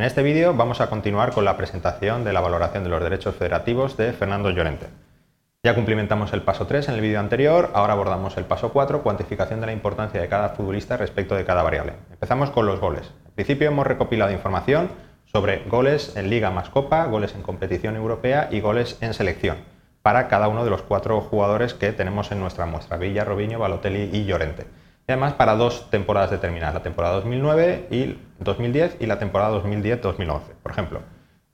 En este vídeo vamos a continuar con la presentación de la valoración de los derechos federativos de Fernando Llorente. Ya cumplimentamos el paso 3 en el vídeo anterior, ahora abordamos el paso 4, cuantificación de la importancia de cada futbolista respecto de cada variable. Empezamos con los goles. Al principio hemos recopilado información sobre goles en Liga más Copa, goles en competición europea y goles en selección para cada uno de los cuatro jugadores que tenemos en nuestra muestra, Villa, Robinho, Balotelli y Llorente además para dos temporadas determinadas, la temporada 2009 y 2010 y la temporada 2010-2011. Por ejemplo,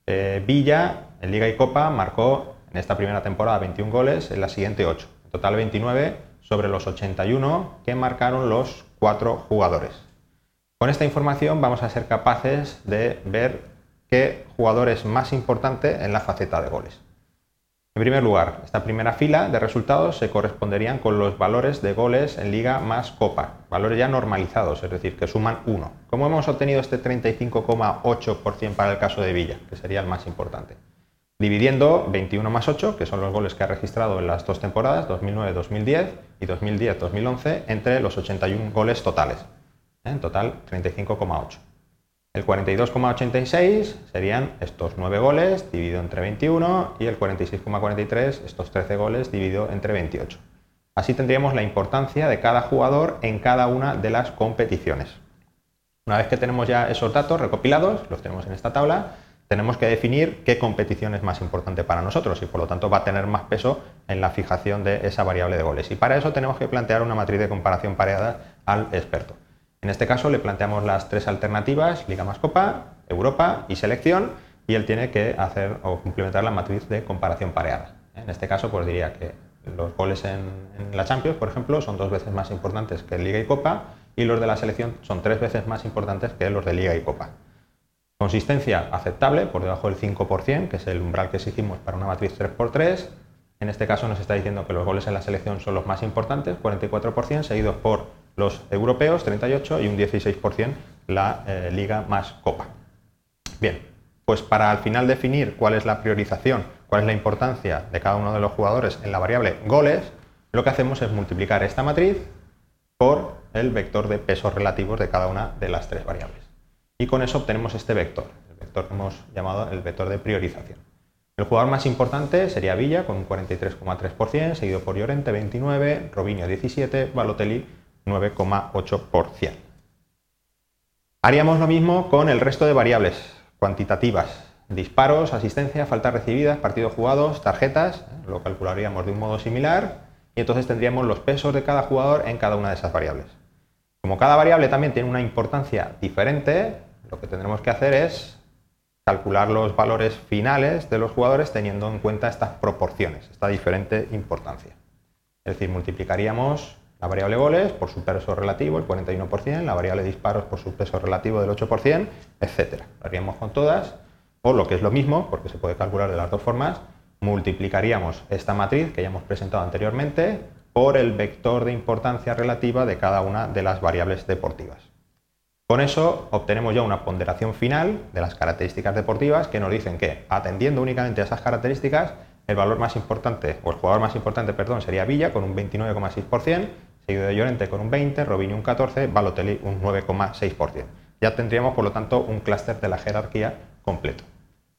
eh, Villa en Liga y Copa marcó en esta primera temporada 21 goles, en la siguiente 8. En total 29 sobre los 81 que marcaron los cuatro jugadores. Con esta información vamos a ser capaces de ver qué jugador es más importante en la faceta de goles. En primer lugar, esta primera fila de resultados se corresponderían con los valores de goles en liga más copa, valores ya normalizados, es decir, que suman 1. ¿Cómo hemos obtenido este 35,8% para el caso de Villa, que sería el más importante? Dividiendo 21 más 8, que son los goles que ha registrado en las dos temporadas, 2009-2010 y 2010-2011, entre los 81 goles totales. En total, 35,8. El 42,86 serían estos 9 goles dividido entre 21 y el 46,43 estos 13 goles dividido entre 28. Así tendríamos la importancia de cada jugador en cada una de las competiciones. Una vez que tenemos ya esos datos recopilados, los tenemos en esta tabla, tenemos que definir qué competición es más importante para nosotros y por lo tanto va a tener más peso en la fijación de esa variable de goles. Y para eso tenemos que plantear una matriz de comparación pareada al experto. En este caso le planteamos las tres alternativas, Liga más Copa, Europa y Selección, y él tiene que hacer o complementar la matriz de comparación pareada. En este caso, pues diría que los goles en, la Champions, por ejemplo, son dos veces más importantes que en Liga y Copa, y los de la selección son tres veces más importantes que los de Liga y Copa. Consistencia aceptable, por debajo del 5%, que es el umbral que exigimos para una matriz 3x3. En este caso nos está diciendo que los goles en la selección son los más importantes, 44%, seguidos por los europeos, 38, y un 16% la eh, liga más copa. Bien, pues para al final definir cuál es la priorización, cuál es la importancia de cada uno de los jugadores en la variable goles, lo que hacemos es multiplicar esta matriz por el vector de pesos relativos de cada una de las tres variables. Y con eso obtenemos este vector, el vector que hemos llamado el vector de priorización. El jugador más importante sería Villa con un 43,3%, seguido por Llorente 29, Robinho 17, Balotelli 9,8%. Haríamos lo mismo con el resto de variables cuantitativas. Disparos, asistencia, faltas recibidas, partidos jugados, tarjetas, lo calcularíamos de un modo similar y entonces tendríamos los pesos de cada jugador en cada una de esas variables. Como cada variable también tiene una importancia diferente, lo que tendremos que hacer es calcular los valores finales de los jugadores teniendo en cuenta estas proporciones, esta diferente importancia. Es decir, multiplicaríamos la variable goles por su peso relativo, el 41%, la variable disparos por su peso relativo del 8%, etc. Lo haríamos con todas, o lo que es lo mismo, porque se puede calcular de las dos formas, multiplicaríamos esta matriz que ya hemos presentado anteriormente por el vector de importancia relativa de cada una de las variables deportivas. Con eso obtenemos ya una ponderación final de las características deportivas que nos dicen que, atendiendo únicamente a esas características, el valor más importante, o el jugador más importante, perdón, sería Villa con un 29,6%, seguido de Llorente con un 20, Robinho un 14, Balotelli un 9,6%. Ya tendríamos, por lo tanto, un clúster de la jerarquía completo.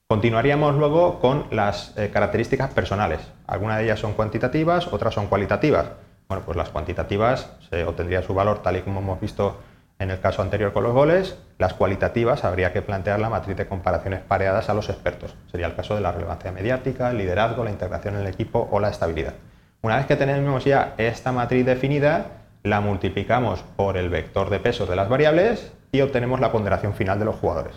Continuaríamos luego con las eh, características personales. Algunas de ellas son cuantitativas, otras son cualitativas. Bueno, pues las cuantitativas se obtendría su valor tal y como hemos visto en el caso anterior con los goles, las cualitativas habría que plantear la matriz de comparaciones pareadas a los expertos. Sería el caso de la relevancia mediática, el liderazgo, la integración en el equipo o la estabilidad. Una vez que tenemos ya esta matriz definida, la multiplicamos por el vector de pesos de las variables y obtenemos la ponderación final de los jugadores.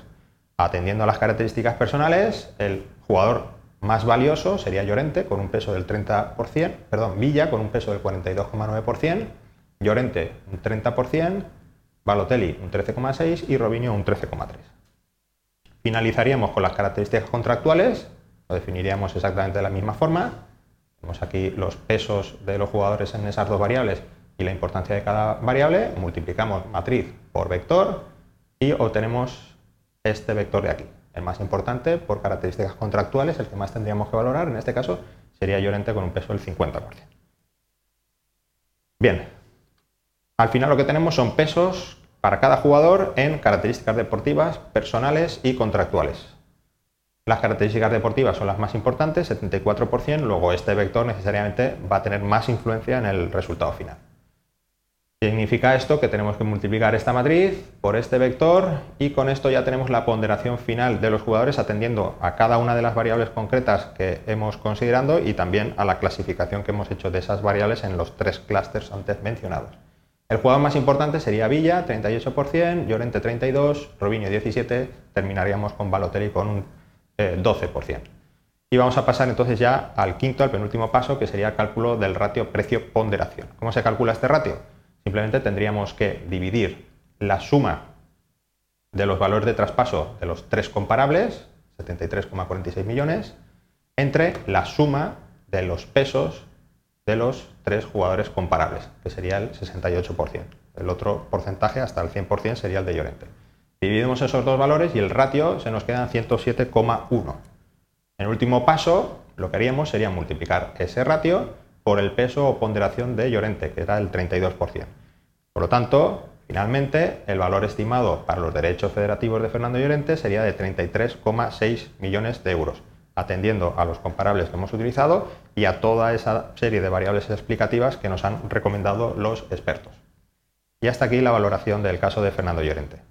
Atendiendo a las características personales, el jugador más valioso sería Llorente con un peso del 30%, perdón, Villa con un peso del 42,9%, Llorente un 30%, Balotelli un 13,6 y Robinho un 13,3. Finalizaríamos con las características contractuales, lo definiríamos exactamente de la misma forma. Tenemos aquí los pesos de los jugadores en esas dos variables y la importancia de cada variable, multiplicamos matriz por vector y obtenemos este vector de aquí. El más importante por características contractuales, el que más tendríamos que valorar, en este caso sería Llorente con un peso del 50%. Bien, al final lo que tenemos son pesos para cada jugador en características deportivas, personales y contractuales. Las características deportivas son las más importantes, 74%, luego este vector necesariamente va a tener más influencia en el resultado final. Significa esto que tenemos que multiplicar esta matriz por este vector y con esto ya tenemos la ponderación final de los jugadores atendiendo a cada una de las variables concretas que hemos considerando y también a la clasificación que hemos hecho de esas variables en los tres clústeres antes mencionados. El jugador más importante sería Villa, 38%, Llorente 32%, Robinho 17%, terminaríamos con Balotelli con un 12%. Eh, y vamos a pasar entonces ya al quinto, al penúltimo paso, que sería el cálculo del ratio precio-ponderación. ¿Cómo se calcula este ratio? Simplemente tendríamos que dividir la suma de los valores de traspaso de los tres comparables, 73,46 millones, entre la suma de los pesos de los tres jugadores comparables, que sería el 68%. El otro porcentaje, hasta el 100%, sería el de Llorente. Dividimos esos dos valores y el ratio se nos queda en 107,1. En último paso, lo que haríamos sería multiplicar ese ratio por el peso o ponderación de Llorente, que era el 32%. Por lo tanto, finalmente, el valor estimado para los derechos federativos de Fernando Llorente sería de 33,6 millones de euros, atendiendo a los comparables que hemos utilizado y a toda esa serie de variables explicativas que nos han recomendado los expertos. Y hasta aquí la valoración del caso de Fernando Llorente.